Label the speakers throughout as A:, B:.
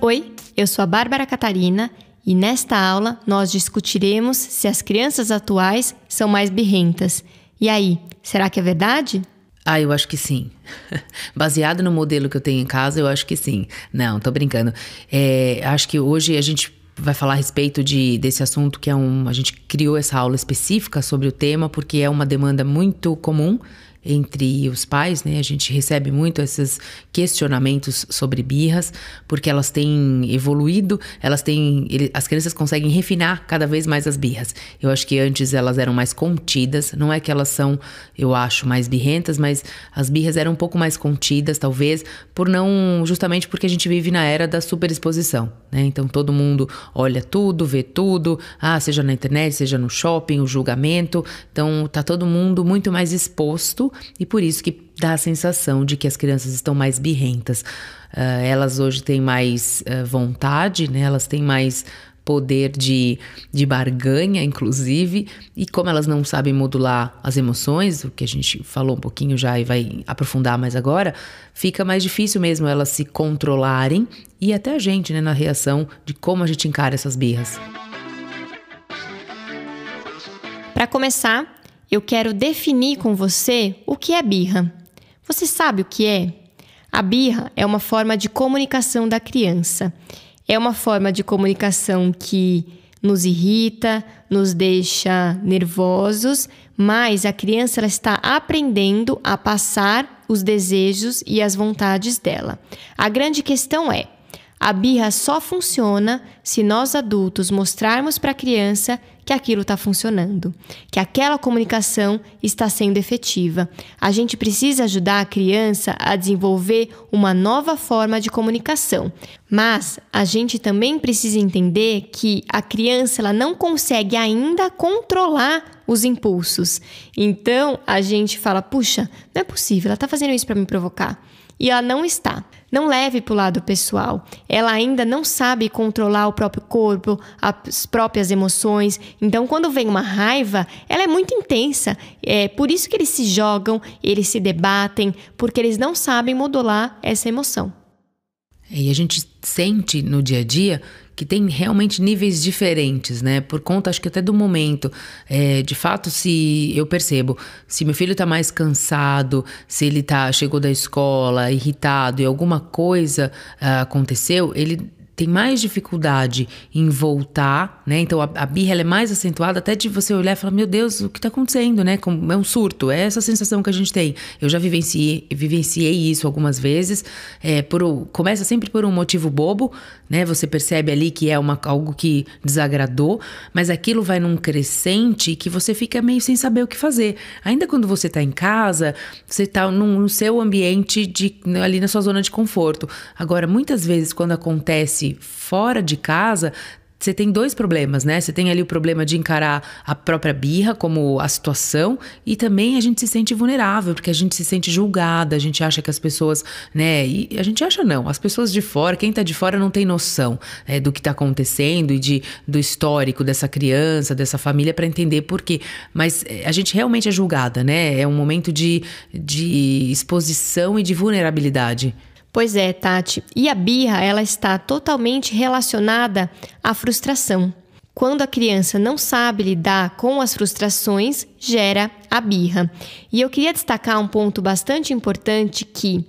A: Oi, eu sou a Bárbara Catarina e nesta aula nós discutiremos se as crianças atuais são mais birrentas. E aí, será que é verdade?
B: Ah, eu acho que sim. Baseado no modelo que eu tenho em casa, eu acho que sim. Não, tô brincando. É, acho que hoje a gente vai falar a respeito de, desse assunto que é um. A gente criou essa aula específica sobre o tema porque é uma demanda muito comum entre os pais, né? A gente recebe muito esses questionamentos sobre birras, porque elas têm evoluído, elas têm, ele, as crianças conseguem refinar cada vez mais as birras. Eu acho que antes elas eram mais contidas, não é que elas são, eu acho, mais birrentas, mas as birras eram um pouco mais contidas, talvez, por não, justamente porque a gente vive na era da superexposição, né? Então todo mundo olha tudo, vê tudo, ah, seja na internet, seja no shopping, o julgamento, então tá todo mundo muito mais exposto e por isso que dá a sensação de que as crianças estão mais birrentas. Uh, elas hoje têm mais uh, vontade, né? elas têm mais poder de, de barganha, inclusive, e como elas não sabem modular as emoções, o que a gente falou um pouquinho já e vai aprofundar mais agora, fica mais difícil mesmo elas se controlarem e até a gente, né, na reação de como a gente encara essas birras.
A: Para começar, eu quero definir com você o que é birra. Você sabe o que é? A birra é uma forma de comunicação da criança. É uma forma de comunicação que nos irrita, nos deixa nervosos, mas a criança ela está aprendendo a passar os desejos e as vontades dela. A grande questão é: a birra só funciona se nós adultos mostrarmos para a criança que aquilo está funcionando, que aquela comunicação está sendo efetiva. A gente precisa ajudar a criança a desenvolver uma nova forma de comunicação, mas a gente também precisa entender que a criança ela não consegue ainda controlar os impulsos. Então a gente fala: puxa, não é possível, ela está fazendo isso para me provocar. E ela não está. Não leve para o lado pessoal. Ela ainda não sabe controlar o próprio corpo, as próprias emoções. Então, quando vem uma raiva, ela é muito intensa. É por isso que eles se jogam, eles se debatem, porque eles não sabem modular essa emoção.
B: E a gente sente no dia a dia que tem realmente níveis diferentes, né? Por conta, acho que até do momento. É, de fato, se eu percebo, se meu filho tá mais cansado, se ele tá, chegou da escola irritado e alguma coisa uh, aconteceu, ele tem mais dificuldade em voltar, né? Então a, a birra é mais acentuada até de você olhar e falar, meu Deus, o que está acontecendo, né? Como, é um surto, é essa sensação que a gente tem. Eu já vivenciei, vivenciei isso algumas vezes. É, por, começa sempre por um motivo bobo, né? Você percebe ali que é uma, algo que desagradou, mas aquilo vai num crescente que você fica meio sem saber o que fazer. Ainda quando você está em casa, você está no seu ambiente de, ali na sua zona de conforto. Agora, muitas vezes quando acontece fora de casa, você tem dois problemas, né? Você tem ali o problema de encarar a própria birra como a situação e também a gente se sente vulnerável, porque a gente se sente julgada, a gente acha que as pessoas, né? E a gente acha não, as pessoas de fora, quem tá de fora não tem noção é, do que tá acontecendo e de, do histórico dessa criança, dessa família para entender por quê. Mas é, a gente realmente é julgada, né? É um momento de, de exposição e de vulnerabilidade.
A: Pois é, Tati. E a birra, ela está totalmente relacionada à frustração. Quando a criança não sabe lidar com as frustrações, gera a birra. E eu queria destacar um ponto bastante importante que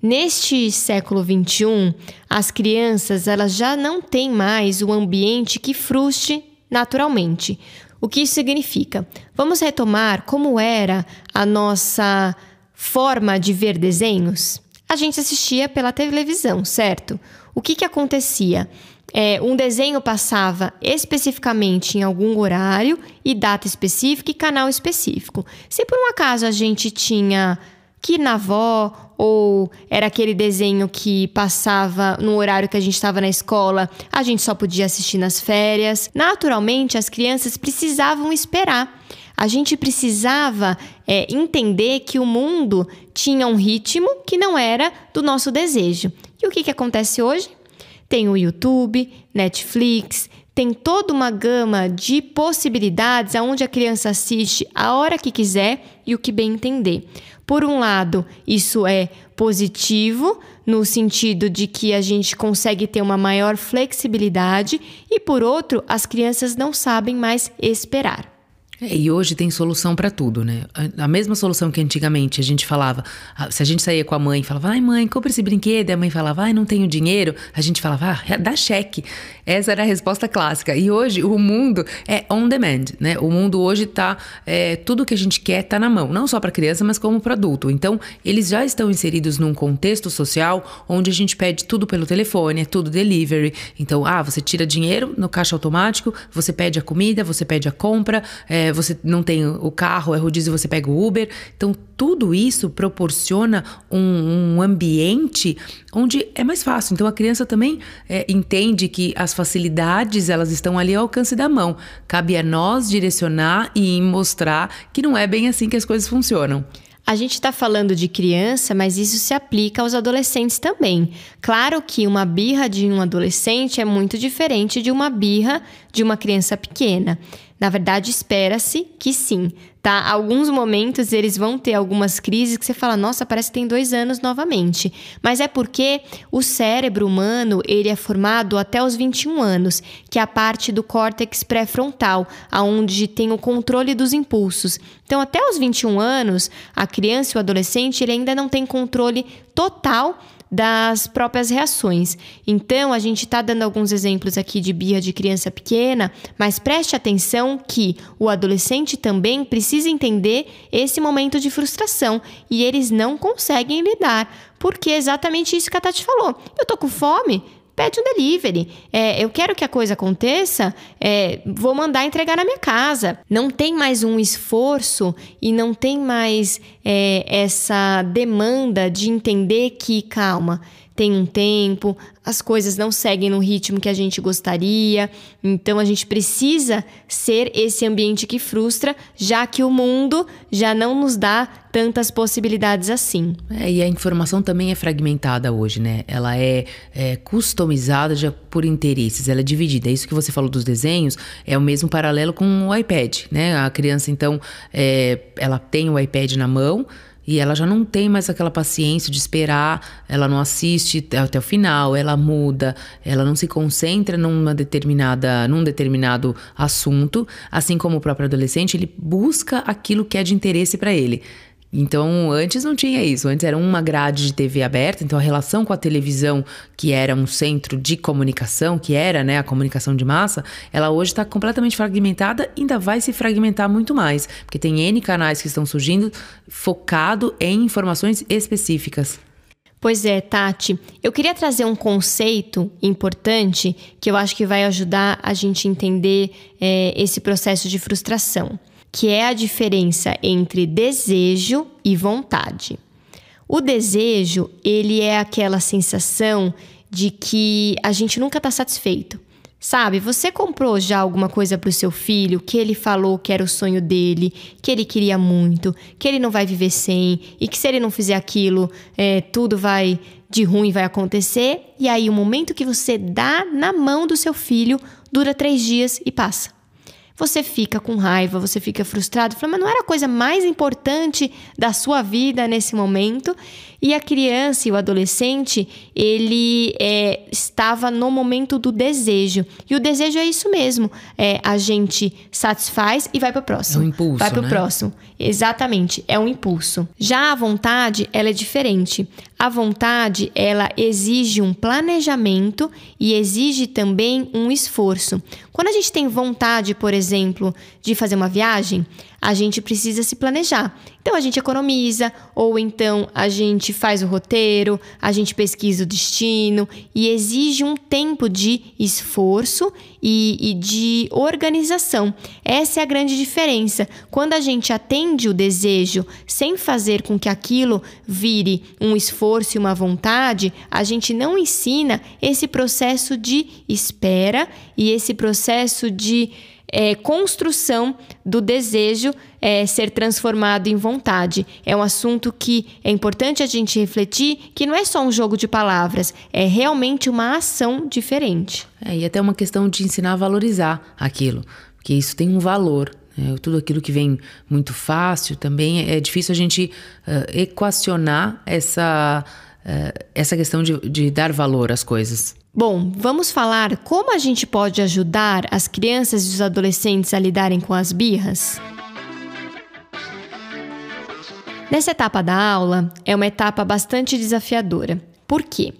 A: Neste século XXI, as crianças elas já não têm mais o ambiente que frustre naturalmente. O que isso significa? Vamos retomar como era a nossa forma de ver desenhos? A gente assistia pela televisão, certo? O que, que acontecia? É, um desenho passava especificamente em algum horário e data específica e canal específico. Se por um acaso a gente tinha que ir na avó ou era aquele desenho que passava no horário que a gente estava na escola, a gente só podia assistir nas férias. Naturalmente, as crianças precisavam esperar a gente precisava é, entender que o mundo tinha um ritmo que não era do nosso desejo. E o que, que acontece hoje? Tem o YouTube, Netflix, tem toda uma gama de possibilidades aonde a criança assiste a hora que quiser e o que bem entender. Por um lado, isso é positivo, no sentido de que a gente consegue ter uma maior flexibilidade, e por outro, as crianças não sabem mais esperar.
B: É, e hoje tem solução para tudo, né? A mesma solução que antigamente a gente falava, se a gente saía com a mãe e falava, ai mãe, compra esse brinquedo, e a mãe falava, ai, não tenho dinheiro, a gente falava, ah, dá cheque. Essa era a resposta clássica. E hoje o mundo é on demand, né? O mundo hoje tá, é, tudo que a gente quer tá na mão, não só para criança, mas como para adulto. Então, eles já estão inseridos num contexto social onde a gente pede tudo pelo telefone, é tudo delivery. Então, ah, você tira dinheiro no caixa automático, você pede a comida, você pede a compra, é, é, você não tem o carro, é rodízio, você pega o Uber. Então, tudo isso proporciona um, um ambiente onde é mais fácil. Então, a criança também é, entende que as facilidades elas estão ali ao alcance da mão. Cabe a nós direcionar e mostrar que não é bem assim que as coisas funcionam.
A: A gente está falando de criança, mas isso se aplica aos adolescentes também. Claro que uma birra de um adolescente é muito diferente de uma birra de uma criança pequena. Na verdade, espera-se que sim, tá? Alguns momentos eles vão ter algumas crises que você fala, nossa, parece que tem dois anos novamente. Mas é porque o cérebro humano ele é formado até os 21 anos, que é a parte do córtex pré-frontal, aonde tem o controle dos impulsos. Então, até os 21 anos, a criança e o adolescente ele ainda não tem controle total das próprias reações. Então, a gente está dando alguns exemplos aqui de birra de criança pequena, mas preste atenção que o adolescente também precisa entender esse momento de frustração e eles não conseguem lidar, porque é exatamente isso que a Tati falou. Eu tô com fome, pede um delivery. É, eu quero que a coisa aconteça, é, vou mandar entregar na minha casa. Não tem mais um esforço e não tem mais é, essa demanda de entender que, calma, tem um tempo, as coisas não seguem no ritmo que a gente gostaria. Então a gente precisa ser esse ambiente que frustra, já que o mundo já não nos dá tantas possibilidades assim.
B: É, e a informação também é fragmentada hoje, né? Ela é, é customizada já por interesses, ela é dividida. É isso que você falou dos desenhos, é o mesmo paralelo com o iPad, né? A criança, então, é, ela tem o iPad na mão e ela já não tem mais aquela paciência de esperar, ela não assiste até o final, ela muda, ela não se concentra numa determinada, num determinado assunto, assim como o próprio adolescente, ele busca aquilo que é de interesse para ele. Então, antes não tinha isso. Antes era uma grade de TV aberta, então a relação com a televisão, que era um centro de comunicação, que era né, a comunicação de massa, ela hoje está completamente fragmentada e ainda vai se fragmentar muito mais, porque tem N canais que estão surgindo focado em informações específicas.
A: Pois é, Tati. Eu queria trazer um conceito importante que eu acho que vai ajudar a gente entender é, esse processo de frustração que é a diferença entre desejo e vontade. O desejo, ele é aquela sensação de que a gente nunca está satisfeito. Sabe, você comprou já alguma coisa para o seu filho que ele falou que era o sonho dele, que ele queria muito, que ele não vai viver sem e que se ele não fizer aquilo, é, tudo vai de ruim vai acontecer. E aí, o momento que você dá na mão do seu filho dura três dias e passa você fica com raiva, você fica frustrado, fala, mas não era a coisa mais importante da sua vida nesse momento. E a criança e o adolescente, ele é, estava no momento do desejo. E o desejo é isso mesmo. É, a gente satisfaz e vai para o próximo.
B: É um impulso,
A: Vai para o
B: né?
A: próximo. Exatamente, é um impulso. Já a vontade, ela é diferente. A vontade, ela exige um planejamento e exige também um esforço. Quando a gente tem vontade, por exemplo, de fazer uma viagem, a gente precisa se planejar. Então a gente economiza, ou então a gente faz o roteiro, a gente pesquisa o destino e exige um tempo de esforço e, e de organização. Essa é a grande diferença. Quando a gente atende o desejo sem fazer com que aquilo vire um esforço e uma vontade, a gente não ensina esse processo de espera e esse processo de é, construção do desejo é, ser transformado em vontade. É um assunto que é importante a gente refletir que não é só um jogo de palavras, é realmente uma ação diferente.
B: É, e até uma questão de ensinar a valorizar aquilo, porque isso tem um valor. É, tudo aquilo que vem muito fácil também é difícil a gente uh, equacionar essa, uh, essa questão de, de dar valor às coisas.
A: Bom, vamos falar como a gente pode ajudar as crianças e os adolescentes a lidarem com as birras? Nessa etapa da aula, é uma etapa bastante desafiadora. Por quê?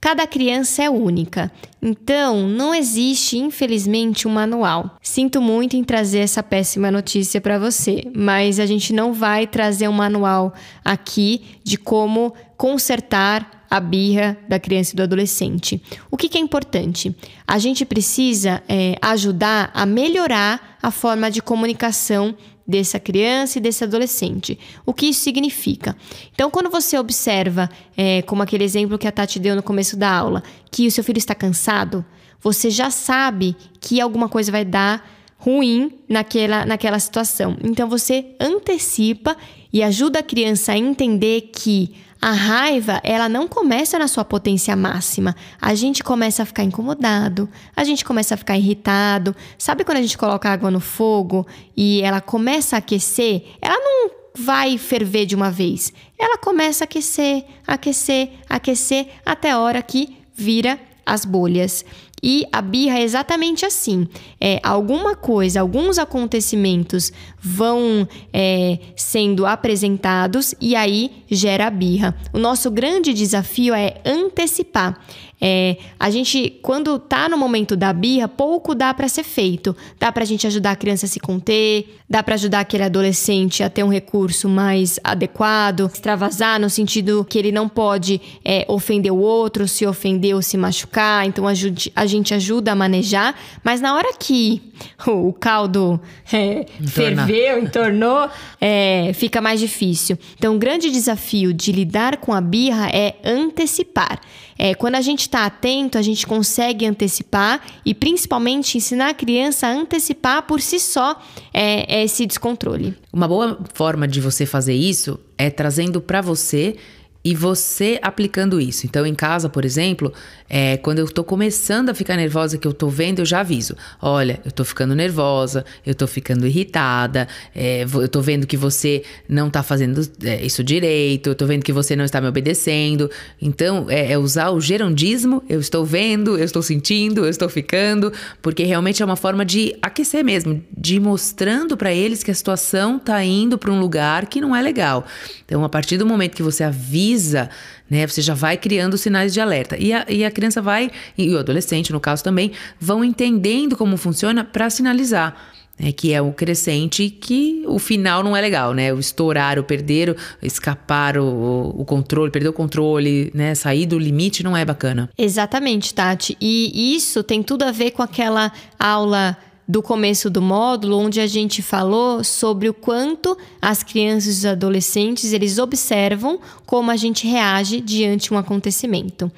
A: Cada criança é única, então não existe, infelizmente, um manual. Sinto muito em trazer essa péssima notícia para você, mas a gente não vai trazer um manual aqui de como consertar a birra da criança e do adolescente. O que, que é importante? A gente precisa é, ajudar a melhorar a forma de comunicação dessa criança e desse adolescente. O que isso significa? Então, quando você observa, é, como aquele exemplo que a Tati deu no começo da aula, que o seu filho está cansado, você já sabe que alguma coisa vai dar ruim naquela, naquela situação. Então, você antecipa e ajuda a criança a entender que a raiva, ela não começa na sua potência máxima. A gente começa a ficar incomodado, a gente começa a ficar irritado. Sabe quando a gente coloca água no fogo e ela começa a aquecer? Ela não vai ferver de uma vez. Ela começa a aquecer, aquecer, aquecer até a hora que vira as bolhas. E a birra é exatamente assim. É, alguma coisa, alguns acontecimentos vão é, sendo apresentados e aí gera a birra. O nosso grande desafio é antecipar. É, a gente, quando tá no momento da birra, pouco dá para ser feito. Dá pra gente ajudar a criança a se conter, dá para ajudar aquele adolescente a ter um recurso mais adequado, extravasar no sentido que ele não pode é, ofender o outro, se ofender ou se machucar. Então a, a gente ajuda a manejar, mas na hora que o caldo é, ferveu, entornou, é, fica mais difícil. Então, o grande desafio de lidar com a birra é antecipar. É, quando a gente está atento, a gente consegue antecipar e principalmente ensinar a criança a antecipar por si só é, esse descontrole.
B: Uma boa forma de você fazer isso é trazendo para você e você aplicando isso. Então, em casa, por exemplo, é, quando eu tô começando a ficar nervosa, que eu tô vendo, eu já aviso. Olha, eu tô ficando nervosa, eu tô ficando irritada, é, eu tô vendo que você não tá fazendo é, isso direito, eu tô vendo que você não está me obedecendo. Então, é, é usar o gerundismo, eu estou vendo, eu estou sentindo, eu estou ficando, porque realmente é uma forma de aquecer mesmo, de ir mostrando para eles que a situação tá indo para um lugar que não é legal. Então, a partir do momento que você avisa avisa, né? Você já vai criando sinais de alerta. E a, e a criança vai, e o adolescente, no caso também, vão entendendo como funciona para sinalizar. Né, que é o crescente, que o final não é legal, né? O estourar, o perder, o escapar o, o controle, perder o controle, né? Sair do limite não é bacana.
A: Exatamente, Tati. E isso tem tudo a ver com aquela aula do começo do módulo, onde a gente falou sobre o quanto as crianças e os adolescentes eles observam como a gente reage diante de um acontecimento.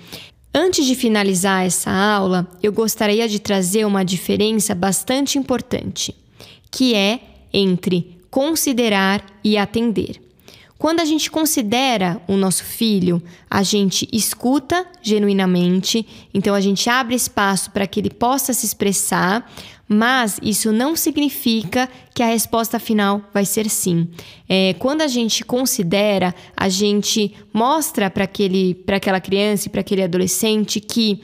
A: Antes de finalizar essa aula, eu gostaria de trazer uma diferença bastante importante, que é entre considerar e atender. Quando a gente considera o nosso filho, a gente escuta genuinamente, então a gente abre espaço para que ele possa se expressar, mas isso não significa que a resposta final vai ser sim. É, quando a gente considera, a gente mostra para aquela criança e para aquele adolescente que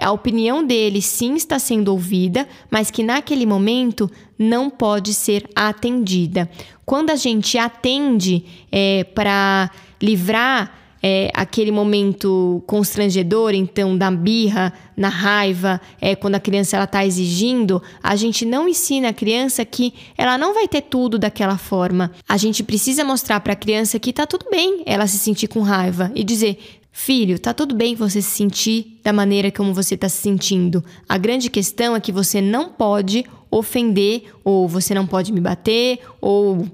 A: a opinião dele sim está sendo ouvida, mas que naquele momento não pode ser atendida. Quando a gente atende é, para livrar é, aquele momento constrangedor, então, da birra, na raiva, é, quando a criança está exigindo, a gente não ensina a criança que ela não vai ter tudo daquela forma. A gente precisa mostrar para a criança que está tudo bem ela se sentir com raiva e dizer: Filho, tá tudo bem você se sentir da maneira como você está se sentindo. A grande questão é que você não pode ofender, ou você não pode me bater, ou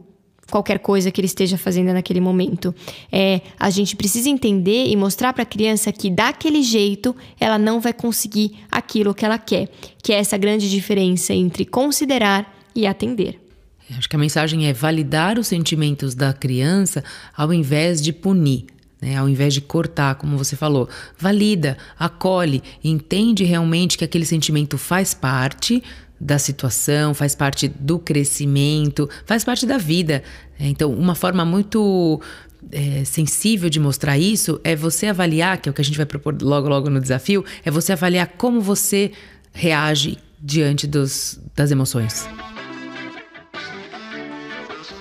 A: qualquer coisa que ele esteja fazendo naquele momento. É, a gente precisa entender e mostrar para a criança que daquele jeito ela não vai conseguir aquilo que ela quer, que é essa grande diferença entre considerar e atender.
B: Acho que a mensagem é validar os sentimentos da criança ao invés de punir. Né, ao invés de cortar, como você falou, valida, acolhe, entende realmente que aquele sentimento faz parte da situação, faz parte do crescimento, faz parte da vida. É, então, uma forma muito é, sensível de mostrar isso é você avaliar, que é o que a gente vai propor logo, logo no desafio, é você avaliar como você reage diante dos, das emoções.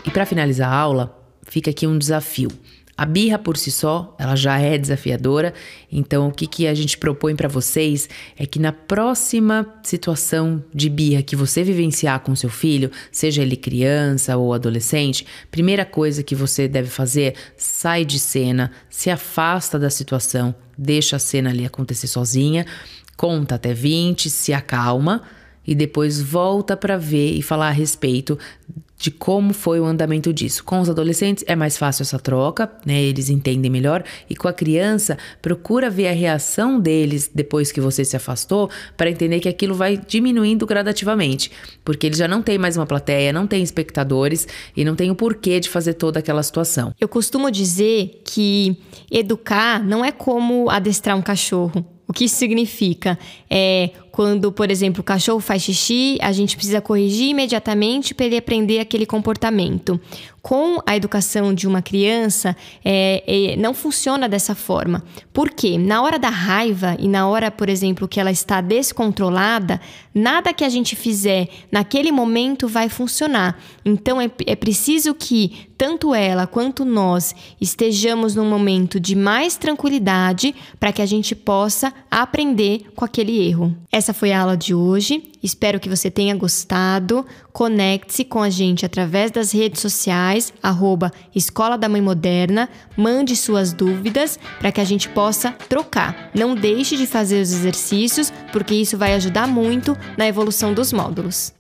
B: E para finalizar a aula, fica aqui um desafio. A birra por si só, ela já é desafiadora, então o que, que a gente propõe para vocês é que na próxima situação de birra que você vivenciar com seu filho, seja ele criança ou adolescente, primeira coisa que você deve fazer, sai de cena, se afasta da situação, deixa a cena ali acontecer sozinha, conta até 20, se acalma e depois volta para ver e falar a respeito de como foi o andamento disso. Com os adolescentes é mais fácil essa troca, né? Eles entendem melhor e com a criança procura ver a reação deles depois que você se afastou para entender que aquilo vai diminuindo gradativamente, porque eles já não têm mais uma plateia, não tem espectadores e não tem o porquê de fazer toda aquela situação.
A: Eu costumo dizer que educar não é como adestrar um cachorro. O que isso significa? É quando, por exemplo, o cachorro faz xixi, a gente precisa corrigir imediatamente para ele aprender aquele comportamento. Com a educação de uma criança, é, é, não funciona dessa forma. Por quê? Na hora da raiva e na hora, por exemplo, que ela está descontrolada, nada que a gente fizer naquele momento vai funcionar. Então é, é preciso que tanto ela quanto nós estejamos num momento de mais tranquilidade para que a gente possa aprender com aquele erro. Essa foi a aula de hoje. Espero que você tenha gostado. Conecte-se com a gente através das redes sociais, arroba Escola da Mãe Moderna. Mande suas dúvidas para que a gente possa trocar. Não deixe de fazer os exercícios, porque isso vai ajudar muito na evolução dos módulos.